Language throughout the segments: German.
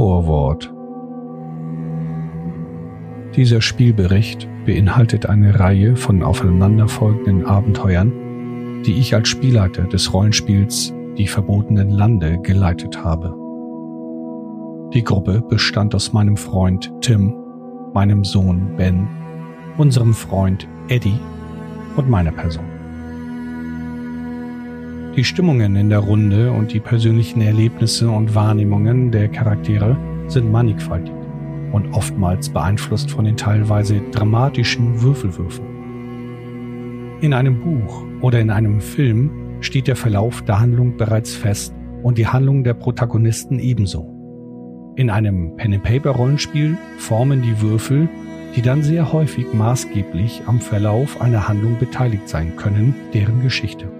Vorwort Dieser Spielbericht beinhaltet eine Reihe von aufeinanderfolgenden Abenteuern, die ich als Spielleiter des Rollenspiels Die verbotenen Lande geleitet habe. Die Gruppe bestand aus meinem Freund Tim, meinem Sohn Ben, unserem Freund Eddie und meiner Person. Die Stimmungen in der Runde und die persönlichen Erlebnisse und Wahrnehmungen der Charaktere sind mannigfaltig und oftmals beeinflusst von den teilweise dramatischen Würfelwürfen. In einem Buch oder in einem Film steht der Verlauf der Handlung bereits fest und die Handlung der Protagonisten ebenso. In einem Pen-and-Paper-Rollenspiel formen die Würfel, die dann sehr häufig maßgeblich am Verlauf einer Handlung beteiligt sein können, deren Geschichte.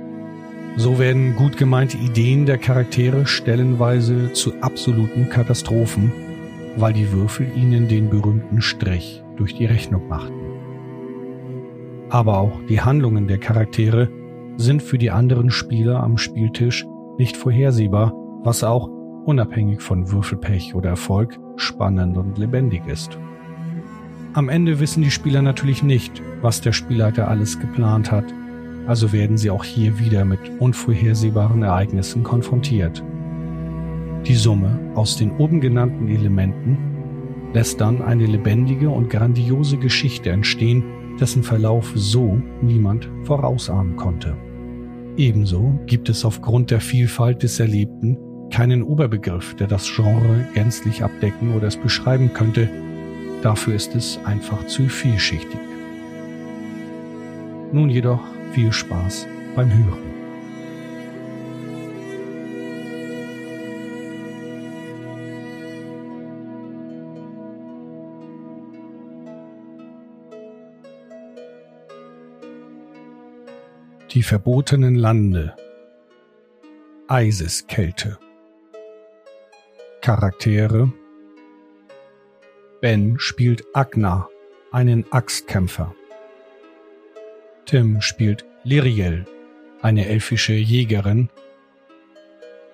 So werden gut gemeinte Ideen der Charaktere stellenweise zu absoluten Katastrophen, weil die Würfel ihnen den berühmten Strich durch die Rechnung machten. Aber auch die Handlungen der Charaktere sind für die anderen Spieler am Spieltisch nicht vorhersehbar, was auch, unabhängig von Würfelpech oder Erfolg, spannend und lebendig ist. Am Ende wissen die Spieler natürlich nicht, was der Spielleiter alles geplant hat, also werden sie auch hier wieder mit unvorhersehbaren Ereignissen konfrontiert. Die Summe aus den oben genannten Elementen lässt dann eine lebendige und grandiose Geschichte entstehen, dessen Verlauf so niemand vorausahnen konnte. Ebenso gibt es aufgrund der Vielfalt des Erlebten keinen Oberbegriff, der das Genre gänzlich abdecken oder es beschreiben könnte. Dafür ist es einfach zu vielschichtig. Nun jedoch viel Spaß beim Hören. Die verbotenen Lande. Eiseskälte. Charaktere. Ben spielt Agna, einen Axtkämpfer. Tim spielt Liriel, eine elfische Jägerin.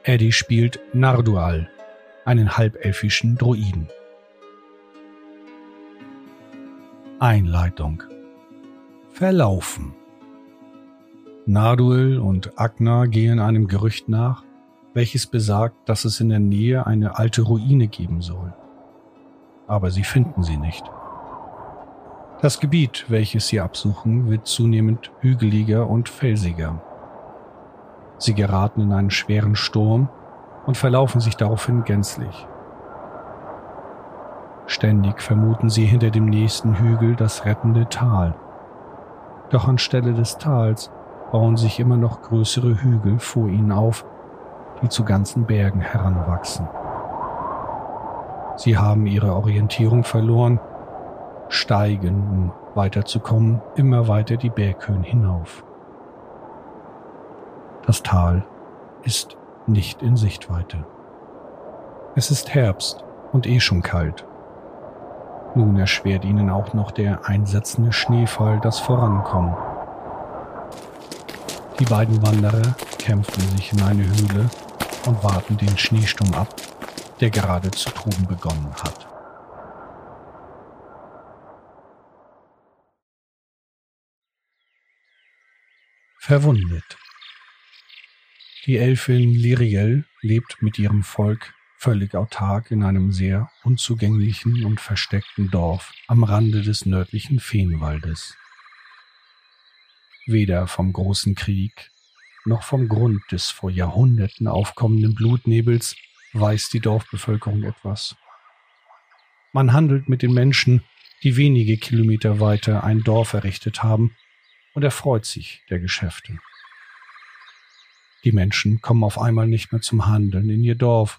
Eddie spielt Nardual, einen halbelfischen Druiden. Einleitung Verlaufen Narduel und Agna gehen einem Gerücht nach, welches besagt, dass es in der Nähe eine alte Ruine geben soll. Aber sie finden sie nicht. Das Gebiet, welches sie absuchen, wird zunehmend hügeliger und felsiger. Sie geraten in einen schweren Sturm und verlaufen sich daraufhin gänzlich. Ständig vermuten sie hinter dem nächsten Hügel das rettende Tal. Doch anstelle des Tals bauen sich immer noch größere Hügel vor ihnen auf, die zu ganzen Bergen heranwachsen. Sie haben ihre Orientierung verloren, steigen, um weiterzukommen, immer weiter die Berghöhen hinauf. Das Tal ist nicht in Sichtweite. Es ist Herbst und eh schon kalt. Nun erschwert ihnen auch noch der einsetzende Schneefall das Vorankommen. Die beiden Wanderer kämpfen sich in eine Höhle und warten den Schneesturm ab, der gerade zu toben begonnen hat. Verwundet. Die Elfin Liriel lebt mit ihrem Volk völlig autark in einem sehr unzugänglichen und versteckten Dorf am Rande des nördlichen Feenwaldes. Weder vom großen Krieg noch vom Grund des vor Jahrhunderten aufkommenden Blutnebels weiß die Dorfbevölkerung etwas. Man handelt mit den Menschen, die wenige Kilometer weiter ein Dorf errichtet haben, und erfreut sich der Geschäfte. Die Menschen kommen auf einmal nicht mehr zum Handeln in ihr Dorf.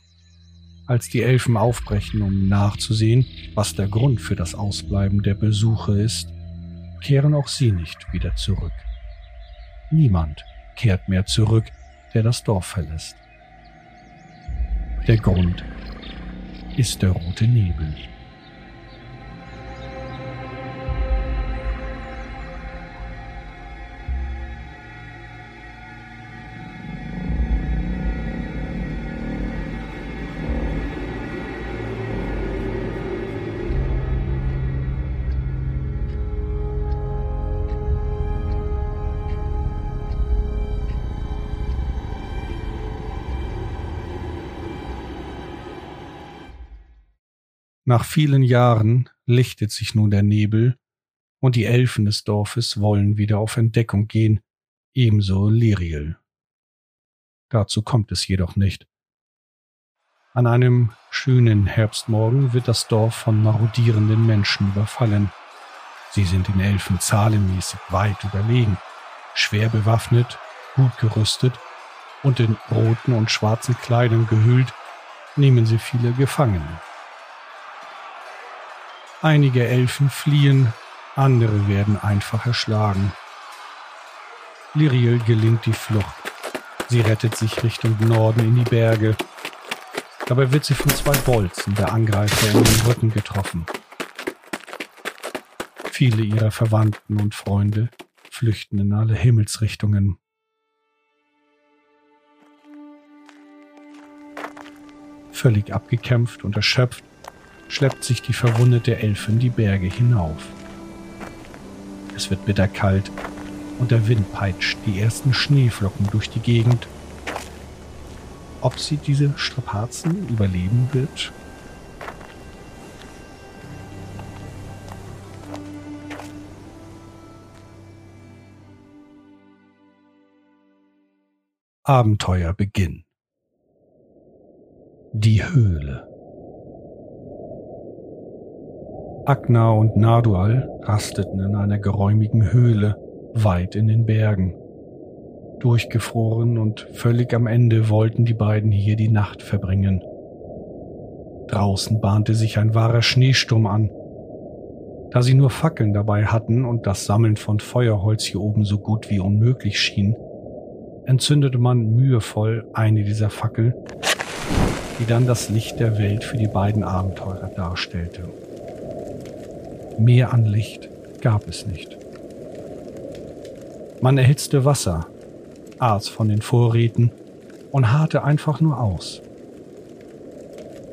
Als die Elfen aufbrechen, um nachzusehen, was der Grund für das Ausbleiben der Besuche ist, kehren auch sie nicht wieder zurück. Niemand kehrt mehr zurück, der das Dorf verlässt. Der Grund ist der rote Nebel. Nach vielen Jahren lichtet sich nun der Nebel und die Elfen des Dorfes wollen wieder auf Entdeckung gehen, ebenso Liriel. Dazu kommt es jedoch nicht. An einem schönen Herbstmorgen wird das Dorf von marodierenden Menschen überfallen. Sie sind den Elfen zahlenmäßig weit überlegen, schwer bewaffnet, gut gerüstet und in roten und schwarzen Kleidern gehüllt, nehmen sie viele Gefangene. Einige Elfen fliehen, andere werden einfach erschlagen. Liriel gelingt die Flucht. Sie rettet sich Richtung Norden in die Berge. Dabei wird sie von zwei Bolzen der Angreifer in den Rücken getroffen. Viele ihrer Verwandten und Freunde flüchten in alle Himmelsrichtungen. Völlig abgekämpft und erschöpft schleppt sich die verwundete Elfin die Berge hinauf. Es wird bitterkalt und der Wind peitscht die ersten Schneeflocken durch die Gegend. Ob sie diese Strapazen überleben wird? Abenteuer Beginn. Die Höhle. Agna und Nadual rasteten in einer geräumigen Höhle weit in den Bergen. Durchgefroren und völlig am Ende wollten die beiden hier die Nacht verbringen. Draußen bahnte sich ein wahrer Schneesturm an. Da sie nur Fackeln dabei hatten und das Sammeln von Feuerholz hier oben so gut wie unmöglich schien, entzündete man mühevoll eine dieser Fackel, die dann das Licht der Welt für die beiden Abenteurer darstellte. Mehr an Licht gab es nicht. Man erhitzte Wasser, aß von den Vorräten und harrte einfach nur aus.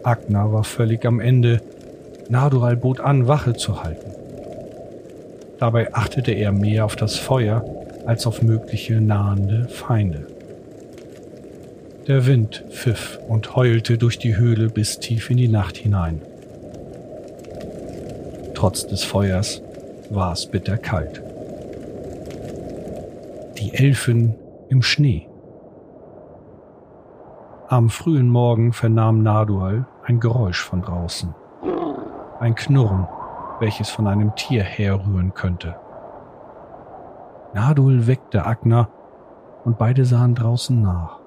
Agna war völlig am Ende. Nadural bot an, Wache zu halten. Dabei achtete er mehr auf das Feuer als auf mögliche nahende Feinde. Der Wind pfiff und heulte durch die Höhle bis tief in die Nacht hinein. Trotz des Feuers war es bitterkalt. Die Elfen im Schnee. Am frühen Morgen vernahm Nadual ein Geräusch von draußen. Ein Knurren, welches von einem Tier herrühren könnte. Nadul weckte Agna und beide sahen draußen nach.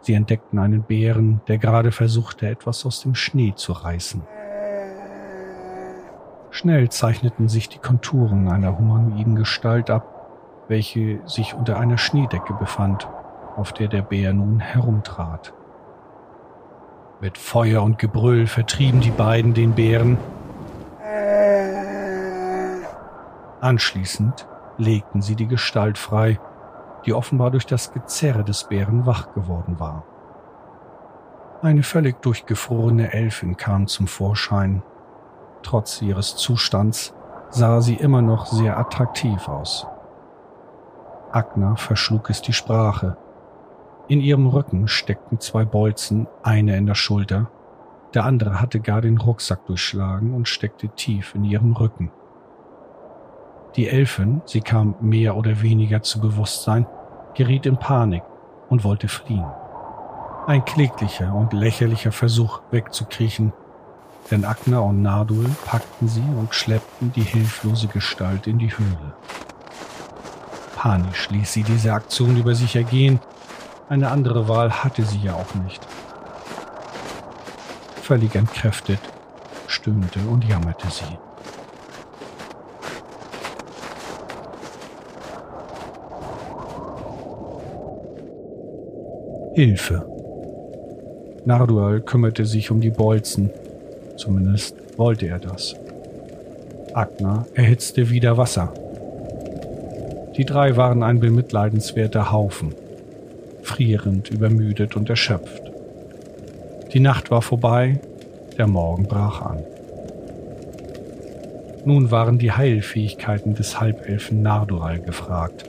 Sie entdeckten einen Bären, der gerade versuchte, etwas aus dem Schnee zu reißen. Schnell zeichneten sich die Konturen einer humanoiden Gestalt ab, welche sich unter einer Schneedecke befand, auf der der Bär nun herumtrat. Mit Feuer und Gebrüll vertrieben die beiden den Bären. Anschließend legten sie die Gestalt frei, die offenbar durch das Gezerre des Bären wach geworden war. Eine völlig durchgefrorene Elfin kam zum Vorschein Trotz ihres Zustands sah sie immer noch sehr attraktiv aus. Agna verschlug es die Sprache. In ihrem Rücken steckten zwei Bolzen, einer in der Schulter, der andere hatte gar den Rucksack durchschlagen und steckte tief in ihrem Rücken. Die Elfin, sie kam mehr oder weniger zu Bewusstsein, geriet in Panik und wollte fliehen. Ein kläglicher und lächerlicher Versuch wegzukriechen, denn Agna und Nardul packten sie und schleppten die hilflose Gestalt in die Höhle. Panisch ließ sie diese Aktion über sich ergehen. Eine andere Wahl hatte sie ja auch nicht. Völlig entkräftet stöhnte und jammerte sie. Hilfe. Nardual kümmerte sich um die Bolzen, Zumindest wollte er das. Agner erhitzte wieder Wasser. Die drei waren ein bemitleidenswerter Haufen, frierend, übermüdet und erschöpft. Die Nacht war vorbei, der Morgen brach an. Nun waren die Heilfähigkeiten des Halbelfen Nardural gefragt.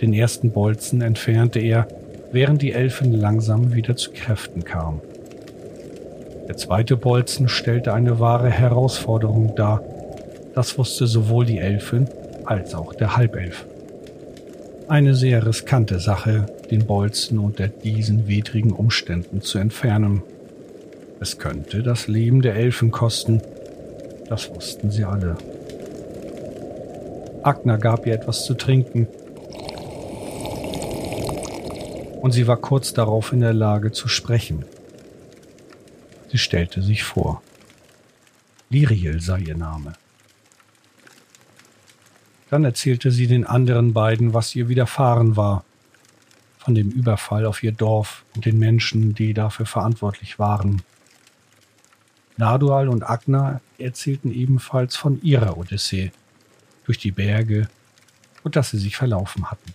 Den ersten Bolzen entfernte er, während die Elfen langsam wieder zu Kräften kamen. Der zweite Bolzen stellte eine wahre Herausforderung dar. Das wusste sowohl die Elfin als auch der Halbelf. Eine sehr riskante Sache, den Bolzen unter diesen widrigen Umständen zu entfernen. Es könnte das Leben der Elfen kosten, das wussten sie alle. Agner gab ihr etwas zu trinken, und sie war kurz darauf in der Lage zu sprechen. Sie stellte sich vor. Liriel sei ihr Name. Dann erzählte sie den anderen beiden, was ihr widerfahren war, von dem Überfall auf ihr Dorf und den Menschen, die dafür verantwortlich waren. Nadual und Agna erzählten ebenfalls von ihrer Odyssee durch die Berge und dass sie sich verlaufen hatten.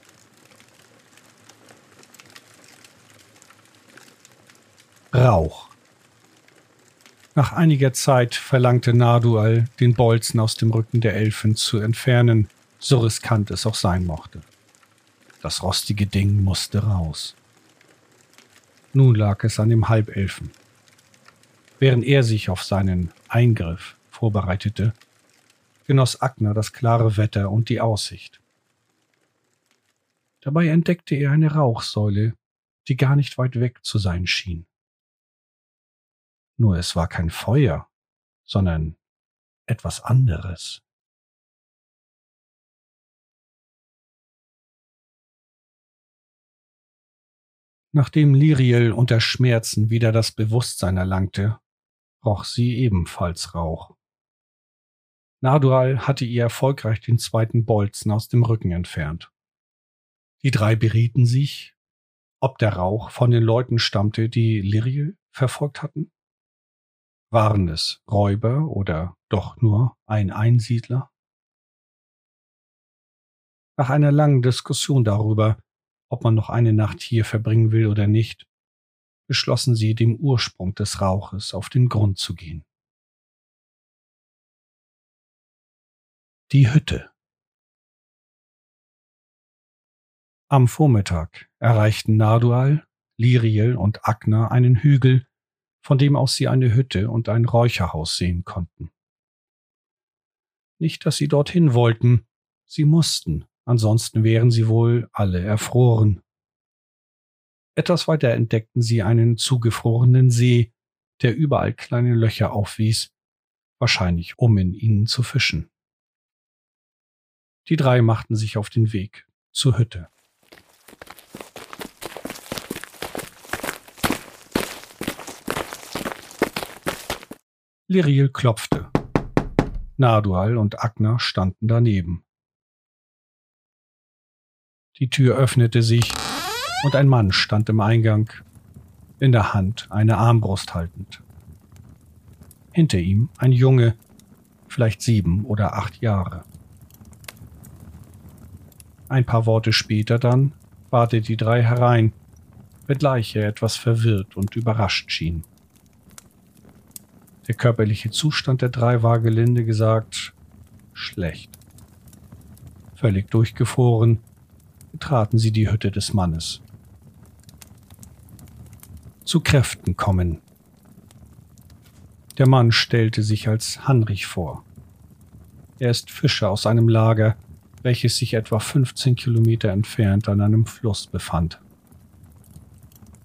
Rauch. Nach einiger Zeit verlangte Nadual, den Bolzen aus dem Rücken der Elfen zu entfernen, so riskant es auch sein mochte. Das rostige Ding musste raus. Nun lag es an dem Halbelfen. Während er sich auf seinen Eingriff vorbereitete, genoss Agner das klare Wetter und die Aussicht. Dabei entdeckte er eine Rauchsäule, die gar nicht weit weg zu sein schien. Nur es war kein Feuer, sondern etwas anderes. Nachdem Liriel unter Schmerzen wieder das Bewusstsein erlangte, roch sie ebenfalls Rauch. Nardual hatte ihr erfolgreich den zweiten Bolzen aus dem Rücken entfernt. Die drei berieten sich, ob der Rauch von den Leuten stammte, die Liriel verfolgt hatten. Waren es Räuber oder doch nur ein Einsiedler? Nach einer langen Diskussion darüber ob man noch eine Nacht hier verbringen will oder nicht, beschlossen sie, dem Ursprung des Rauches auf den Grund zu gehen. Die Hütte. Am Vormittag erreichten Nardual, Liriel und Agna einen Hügel, von dem aus sie eine Hütte und ein Räucherhaus sehen konnten. Nicht, dass sie dorthin wollten, sie mussten, ansonsten wären sie wohl alle erfroren. Etwas weiter entdeckten sie einen zugefrorenen See, der überall kleine Löcher aufwies, wahrscheinlich um in ihnen zu fischen. Die drei machten sich auf den Weg zur Hütte. Liriel klopfte. Nadual und Agner standen daneben. Die Tür öffnete sich und ein Mann stand im Eingang, in der Hand eine Armbrust haltend. Hinter ihm ein Junge, vielleicht sieben oder acht Jahre. Ein paar Worte später dann warte die drei herein, wenngleich er etwas verwirrt und überrascht schien. Der körperliche Zustand der drei war gelinde gesagt schlecht. Völlig durchgefroren, betraten sie die Hütte des Mannes. Zu Kräften kommen. Der Mann stellte sich als Hanrich vor. Er ist Fischer aus einem Lager, welches sich etwa 15 Kilometer entfernt an einem Fluss befand.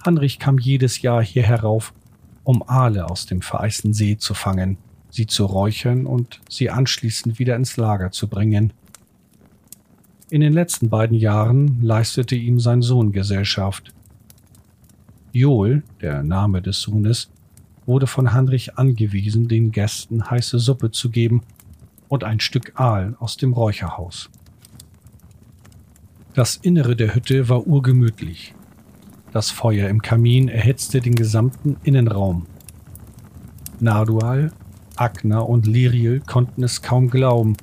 Hanrich kam jedes Jahr hier herauf, um Aale aus dem vereisten See zu fangen, sie zu räuchern und sie anschließend wieder ins Lager zu bringen, in den letzten beiden Jahren leistete ihm sein Sohn Gesellschaft. Joel, der Name des Sohnes, wurde von Heinrich angewiesen, den Gästen heiße Suppe zu geben und ein Stück Aal aus dem Räucherhaus. Das Innere der Hütte war urgemütlich. Das Feuer im Kamin erhitzte den gesamten Innenraum. Nardual, Agna und Liriel konnten es kaum glauben.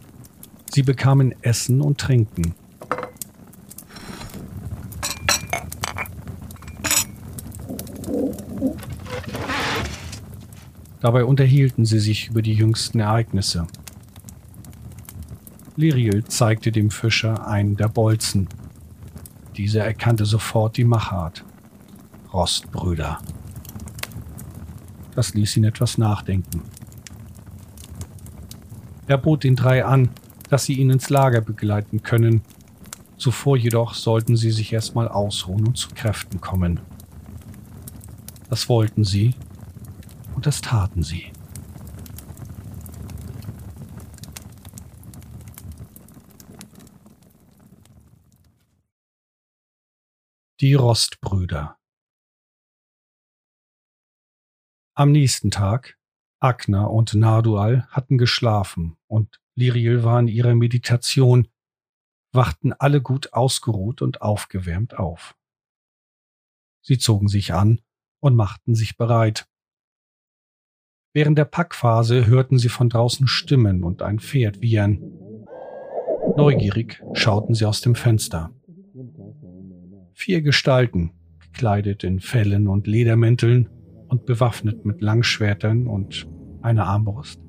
Sie bekamen Essen und Trinken. Dabei unterhielten sie sich über die jüngsten Ereignisse. Liriel zeigte dem Fischer einen der Bolzen. Dieser erkannte sofort die Machart. Rostbrüder. Das ließ ihn etwas nachdenken. Er bot den drei an, dass sie ihn ins Lager begleiten können. Zuvor jedoch sollten sie sich erstmal ausruhen und zu Kräften kommen. Das wollten sie und das taten sie. Die Rostbrüder Am nächsten Tag, Agna und Nardual hatten geschlafen und Liriel war in ihrer Meditation, wachten alle gut ausgeruht und aufgewärmt auf. Sie zogen sich an und machten sich bereit. Während der Packphase hörten sie von draußen Stimmen und ein Pferd wiehern. Neugierig schauten sie aus dem Fenster. Vier Gestalten, gekleidet in Fellen und Ledermänteln, und bewaffnet mit Langschwertern und einer Armbrust,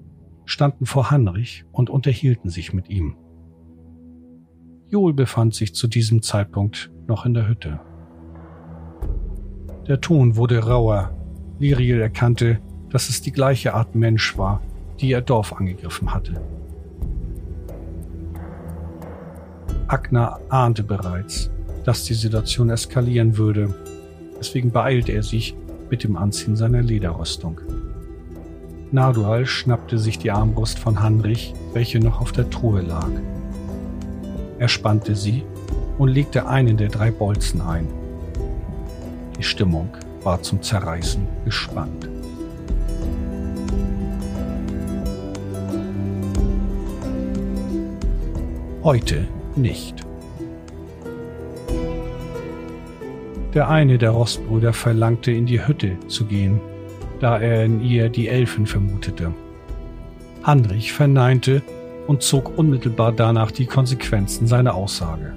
standen vor Hanrich und unterhielten sich mit ihm. Joel befand sich zu diesem Zeitpunkt noch in der Hütte. Der Ton wurde rauer. Liriel erkannte, dass es die gleiche Art Mensch war, die ihr Dorf angegriffen hatte. Agner ahnte bereits, dass die Situation eskalieren würde. Deswegen beeilte er sich, mit dem Anziehen seiner Lederrüstung. Nardual schnappte sich die Armbrust von Hanrich, welche noch auf der Truhe lag. Er spannte sie und legte einen der drei Bolzen ein. Die Stimmung war zum Zerreißen gespannt. Heute nicht. Der eine der Rostbrüder verlangte, in die Hütte zu gehen, da er in ihr die Elfen vermutete. Hanrich verneinte und zog unmittelbar danach die Konsequenzen seiner Aussage.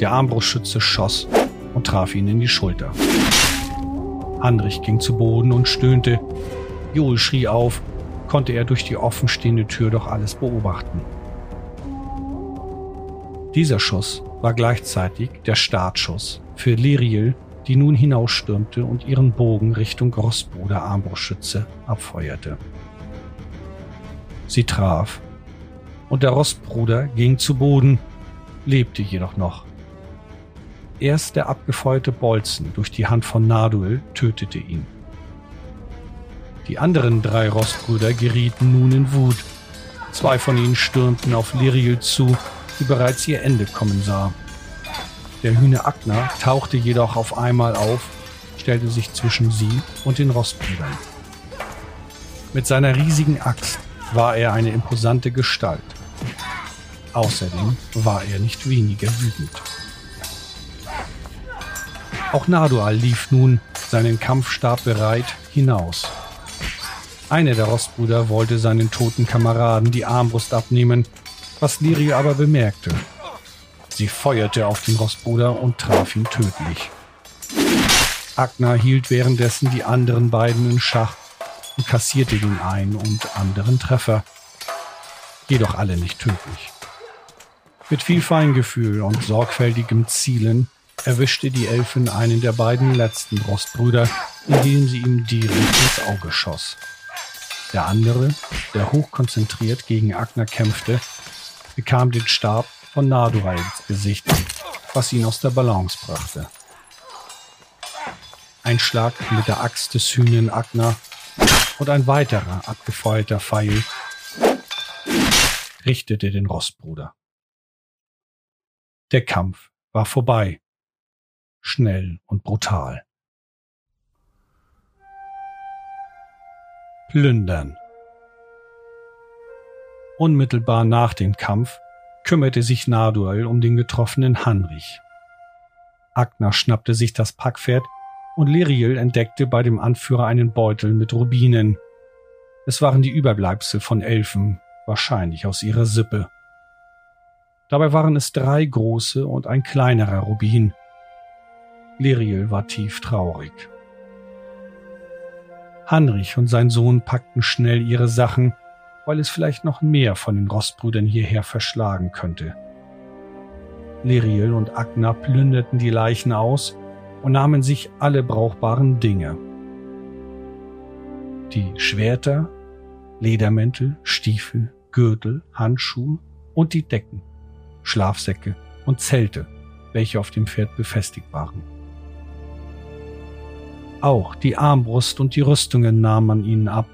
Der Armbrustschütze schoss und traf ihn in die Schulter. Hanrich ging zu Boden und stöhnte. Joel schrie auf, konnte er durch die offenstehende Tür doch alles beobachten. Dieser Schuss war gleichzeitig der Startschuss für Liriel, die nun hinausstürmte und ihren Bogen Richtung Grossbruder Armbrustschütze abfeuerte. Sie traf, und der Rostbruder ging zu Boden, lebte jedoch noch. Erst der abgefeuerte Bolzen durch die Hand von Naduel tötete ihn. Die anderen drei Rostbrüder gerieten nun in Wut. Zwei von ihnen stürmten auf Liriel zu, die bereits ihr Ende kommen sah. Der Hühne Agner tauchte jedoch auf einmal auf, stellte sich zwischen sie und den Rostbrüdern. Mit seiner riesigen Axt war er eine imposante Gestalt. Außerdem war er nicht weniger wütend. Auch Nadual lief nun, seinen Kampfstab bereit, hinaus. Einer der Rostbrüder wollte seinen toten Kameraden die Armbrust abnehmen, was Liri aber bemerkte Sie feuerte auf den Rossbruder und traf ihn tödlich. Agner hielt währenddessen die anderen beiden in Schach und kassierte den einen und anderen Treffer. Jedoch alle nicht tödlich. Mit viel Feingefühl und sorgfältigem Zielen erwischte die Elfin einen der beiden letzten Rostbrüder, indem sie ihm direkt ins Auge schoss. Der andere, der hochkonzentriert gegen Agner kämpfte, bekam den Stab Nadurai ins Gesicht, was ihn aus der Balance brachte. Ein Schlag mit der Axt des Hühnen Agner und ein weiterer abgefeuerter Pfeil richtete den Rostbruder. Der Kampf war vorbei, schnell und brutal. Plündern. Unmittelbar nach dem Kampf kümmerte sich Nardual um den getroffenen Hanrich. Agner schnappte sich das Packpferd und Liriel entdeckte bei dem Anführer einen Beutel mit Rubinen. Es waren die Überbleibsel von Elfen, wahrscheinlich aus ihrer Sippe. Dabei waren es drei große und ein kleinerer Rubin. Liriel war tief traurig. Hanrich und sein Sohn packten schnell ihre Sachen weil es vielleicht noch mehr von den Rostbrüdern hierher verschlagen könnte. Liriel und Agna plünderten die Leichen aus und nahmen sich alle brauchbaren Dinge. Die Schwerter, Ledermäntel, Stiefel, Gürtel, Handschuhe und die Decken, Schlafsäcke und Zelte, welche auf dem Pferd befestigt waren. Auch die Armbrust und die Rüstungen nahm man ihnen ab.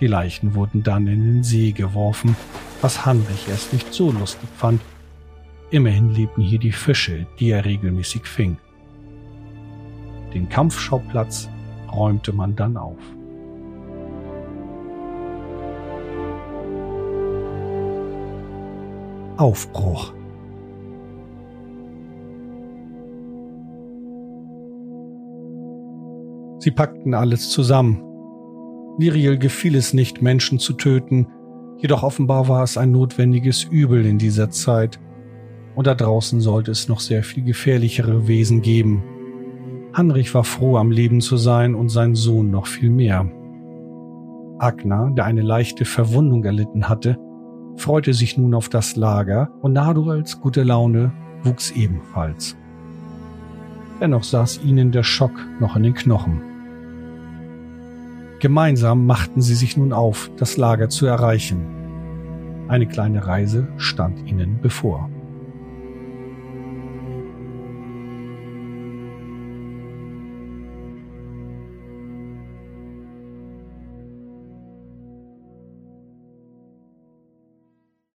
Die Leichen wurden dann in den See geworfen, was Hanrich erst nicht so lustig fand. Immerhin lebten hier die Fische, die er regelmäßig fing. Den Kampfschauplatz räumte man dann auf. Aufbruch. Sie packten alles zusammen. Viriel gefiel es nicht, Menschen zu töten, jedoch offenbar war es ein notwendiges Übel in dieser Zeit, und da draußen sollte es noch sehr viel gefährlichere Wesen geben. Hanrich war froh, am Leben zu sein und sein Sohn noch viel mehr. Agna, der eine leichte Verwundung erlitten hatte, freute sich nun auf das Lager und Naduals gute Laune wuchs ebenfalls. Dennoch saß ihnen der Schock noch in den Knochen. Gemeinsam machten sie sich nun auf, das Lager zu erreichen. Eine kleine Reise stand ihnen bevor.